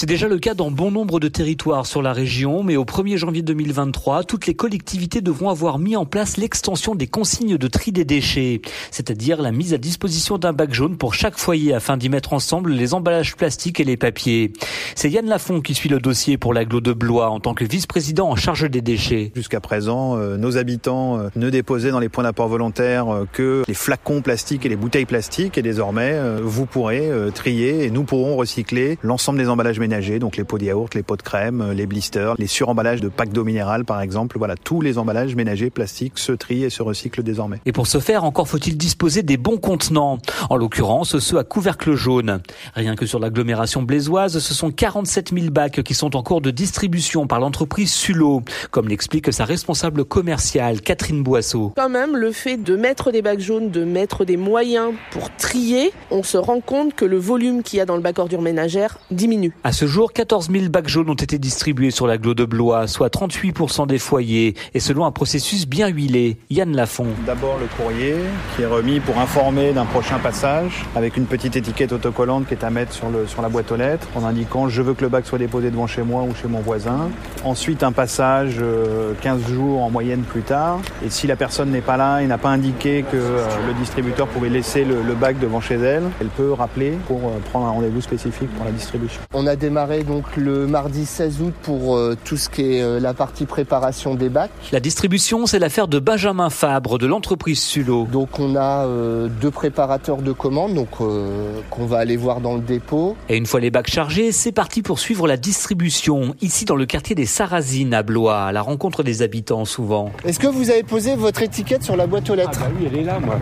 C'est déjà le cas dans bon nombre de territoires sur la région, mais au 1er janvier 2023, toutes les collectivités devront avoir mis en place l'extension des consignes de tri des déchets, c'est-à-dire la mise à disposition d'un bac jaune pour chaque foyer afin d'y mettre ensemble les emballages plastiques et les papiers. C'est Yann Lafont qui suit le dossier pour l'aglo de Blois en tant que vice-président en charge des déchets. Jusqu'à présent, euh, nos habitants euh, ne déposaient dans les points d'apport volontaires euh, que les flacons plastiques et les bouteilles plastiques et désormais, vous pourrez trier et nous pourrons recycler l'ensemble des emballages donc les pots de yaourt, les pots de crème, euh, les blisters, les suremballages de packs d'eau minérale par exemple. Voilà, tous les emballages ménagers plastiques se trient et se recyclent désormais. Et pour ce faire, encore faut-il disposer des bons contenants, en l'occurrence ceux à couvercle jaune. Rien que sur l'agglomération blésoise, ce sont 47 000 bacs qui sont en cours de distribution par l'entreprise Sulo, comme l'explique sa responsable commerciale, Catherine Boisseau. Quand même, le fait de mettre des bacs jaunes, de mettre des moyens pour trier, on se rend compte que le volume qu'il y a dans le bac ordure ménagère diminue ce jour, 14 000 bacs jaunes ont été distribués sur l'agglo de Blois, soit 38% des foyers, et selon un processus bien huilé. Yann Lafont. D'abord le courrier qui est remis pour informer d'un prochain passage, avec une petite étiquette autocollante qui est à mettre sur, le, sur la boîte aux lettres, en indiquant je veux que le bac soit déposé devant chez moi ou chez mon voisin. Ensuite un passage 15 euh, jours en moyenne plus tard. Et si la personne n'est pas là et n'a pas indiqué que euh, le distributeur pouvait laisser le, bac devant chez elle, elle peut rappeler pour euh, prendre un rendez-vous spécifique pour la distribution. On a démarré donc le mardi 16 août pour euh, tout ce qui est euh, la partie préparation des bacs. La distribution, c'est l'affaire de Benjamin Fabre de l'entreprise Sulo. Donc on a euh, deux préparateurs de commandes donc qu'on va aller voir dans le dépôt. Et une fois les bacs chargés, c'est parti pour suivre la distribution ici dans le quartier des Sarrazines à Blois, à la rencontre des habitants souvent. Est-ce que vous avez posé votre étiquette sur la boîte aux lettres? Ah bah oui, elle est là moi.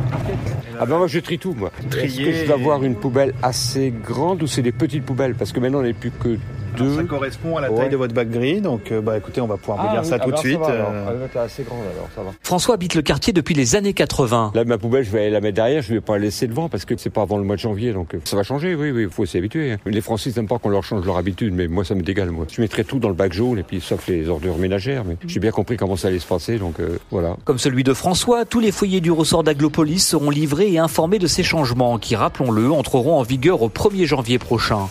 Ah bah moi je trie tout moi. Est-ce que je dois avoir une poubelle assez grande ou c'est des petites poubelles? Parce que maintenant on n'est plus que ça correspond à la taille de votre bac gris, donc euh, bah écoutez, on va pouvoir vous ah dire ça tout de suite. Euh. Elle assez grande alors, ça va. François habite le quartier depuis les années 80. Là, ma poubelle, je vais la mettre derrière, je vais pas la laisser devant parce que c'est pas avant le mois de janvier, donc euh, ça va changer, oui, oui, il faut s'y habituer. Hein. Les Français n'aiment pas qu'on leur change leur habitude, mais moi ça me dégale, moi. Je mettrais tout dans le bac jaune et puis sauf les ordures ménagères, mais j'ai bien compris comment ça allait se passer, donc voilà. Comme celui de François, tous les foyers du ressort d'Aglopolis seront livrés et informés de ces changements qui, rappelons-le, entreront en vigueur au 1er janvier prochain.